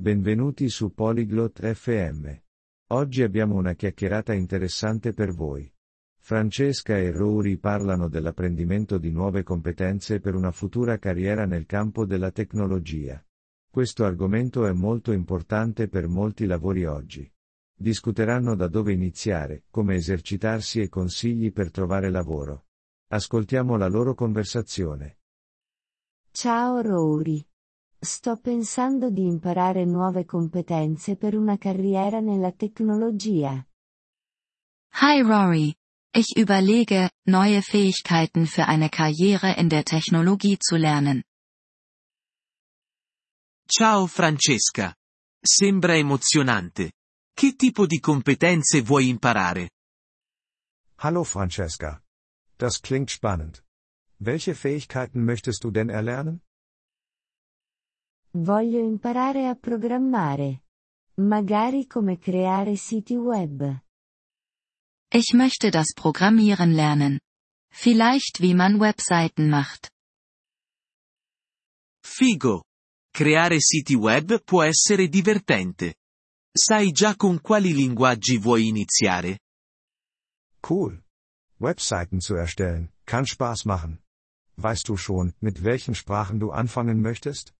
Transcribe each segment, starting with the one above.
Benvenuti su Polyglot FM. Oggi abbiamo una chiacchierata interessante per voi. Francesca e Rory parlano dell'apprendimento di nuove competenze per una futura carriera nel campo della tecnologia. Questo argomento è molto importante per molti lavori oggi. Discuteranno da dove iniziare, come esercitarsi e consigli per trovare lavoro. Ascoltiamo la loro conversazione. Ciao Rory. Sto pensando di imparare nuove competenze per una carriera nella tecnologia. Hi Rory. Ich überlege, neue Fähigkeiten für eine Karriere in der Technologie zu lernen. Ciao Francesca. Sembra emozionante. Che tipo di competenze vuoi imparare? Hallo Francesca. Das klingt spannend. Welche Fähigkeiten möchtest du denn erlernen? Voglio imparare a programmare. Magari come creare siti web. Ich möchte das Programmieren lernen. Vielleicht wie man Webseiten macht. Figo. Creare siti web può essere divertente. Sai già con quali linguaggi vuoi iniziare? Cool. Webseiten zu erstellen, kann Spaß machen. Weißt du schon, mit welchen Sprachen du anfangen möchtest?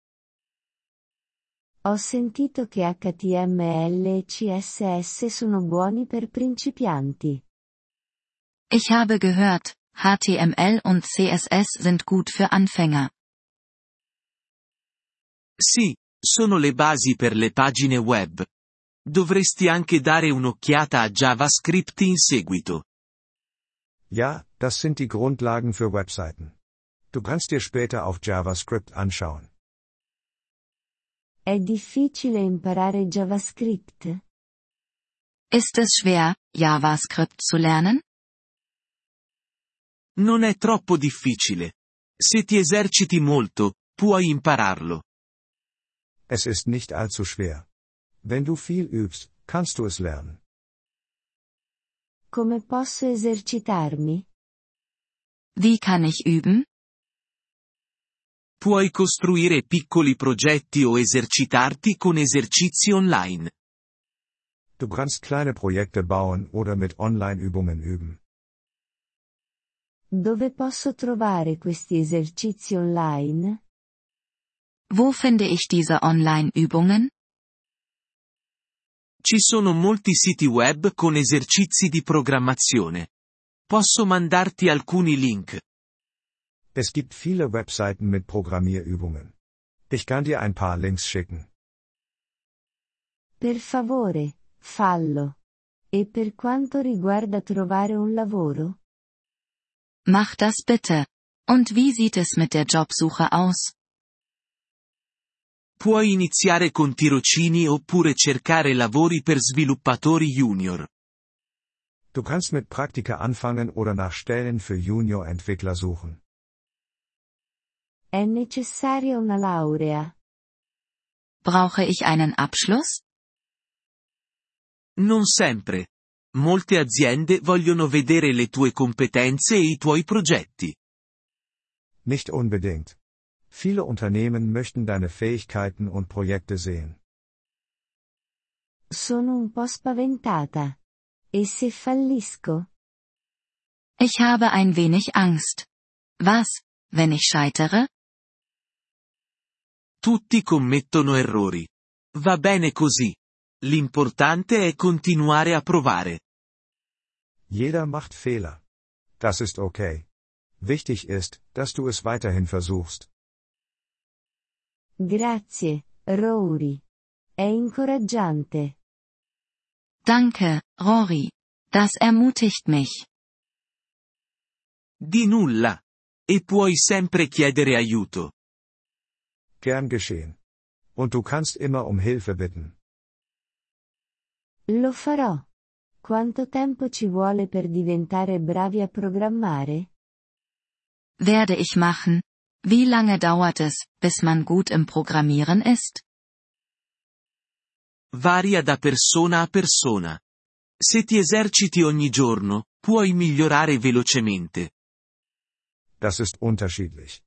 Ho sentito che HTML e CSS sono buoni per principianti. Ich habe gehört, HTML und CSS sind gut für Anfänger. Sì, sono le basi per le pagine web. Dovresti anche dare un'occhiata a JavaScript in seguito. Ja, das sind die Grundlagen für Webseiten. Du kannst dir später auch JavaScript anschauen. È difficile imparare JavaScript? Ist es schwer, JavaScript zu lernen? Non è troppo difficile. Se ti eserciti molto, puoi impararlo. Es ist nicht allzu schwer. Wenn du viel übst, kannst du es lernen. Come posso esercitarmi? Wie kann ich üben? Puoi costruire piccoli progetti o esercitarti con esercizi online. Du kannst kleine Projekte bauen oder mit Online-Übungen üben. Dove posso trovare questi esercizi online? Wo finde ich diese Online-Übungen? Ci sono molti siti web con esercizi di programmazione. Posso mandarti alcuni link. Es gibt viele Webseiten mit Programmierübungen. Ich kann dir ein paar Links schicken. Per favore, fallo. E per quanto riguarda trovare un lavoro? Mach das bitte. Und wie sieht es mit der Jobsuche aus? Puoi iniziare con tirocini oppure cercare lavori per sviluppatori junior. Du kannst mit Praktika anfangen oder nach Stellen für Junior-Entwickler suchen. È necessaria una laurea. Brauche ich einen Abschluss? Non sempre. Molte aziende vogliono vedere le tue competenze e i tuoi progetti. Nicht unbedingt. Viele Unternehmen möchten deine Fähigkeiten und Projekte sehen. Sono un po' spaventata. E se fallisco? Ich habe ein wenig Angst. Was, wenn ich scheitere? Tutti commettono errori. Va bene così. L'importante è continuare a provare. Jeder macht Fehler. Das ist okay. Wichtig ist, dass du es weiterhin versuchst. Grazie, Rory. È incoraggiante. Danke, Rory. Das ermutigt mich. Di nulla. E puoi sempre chiedere aiuto. Gern geschehen. Und du kannst immer um Hilfe bitten. Lo farò. Quanto tempo ci vuole per diventare bravi a programmare? Werde ich machen. Wie lange dauert es, bis man gut im Programmieren ist? Varia da persona a persona. Se ti eserciti ogni giorno, puoi migliorare velocemente. Das ist unterschiedlich.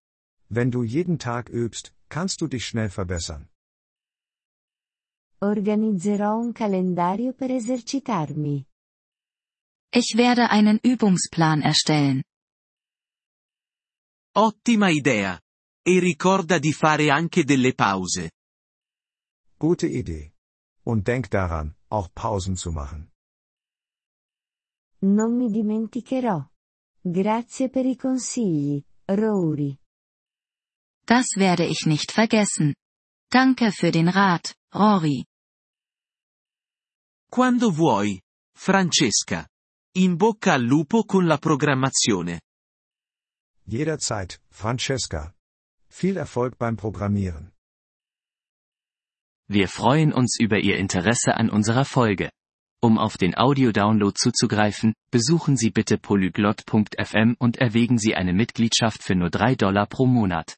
Wenn du jeden Tag übst, kannst du dich schnell verbessern. Organizzerò un calendario per esercitarmi. Ich werde einen Übungsplan erstellen. Ottima idea. E ricorda di fare anche delle pause. Gute Idee. Und denk daran, auch Pausen zu machen. Non mi dimenticherò. Grazie per i consigli, Rory. Das werde ich nicht vergessen. Danke für den Rat, Rory. Quando vuoi, Francesca. In bocca al lupo con la programmazione. Jederzeit, Francesca. Viel Erfolg beim Programmieren. Wir freuen uns über Ihr Interesse an unserer Folge. Um auf den Audiodownload zuzugreifen, besuchen Sie bitte polyglot.fm und erwägen Sie eine Mitgliedschaft für nur 3 Dollar pro Monat.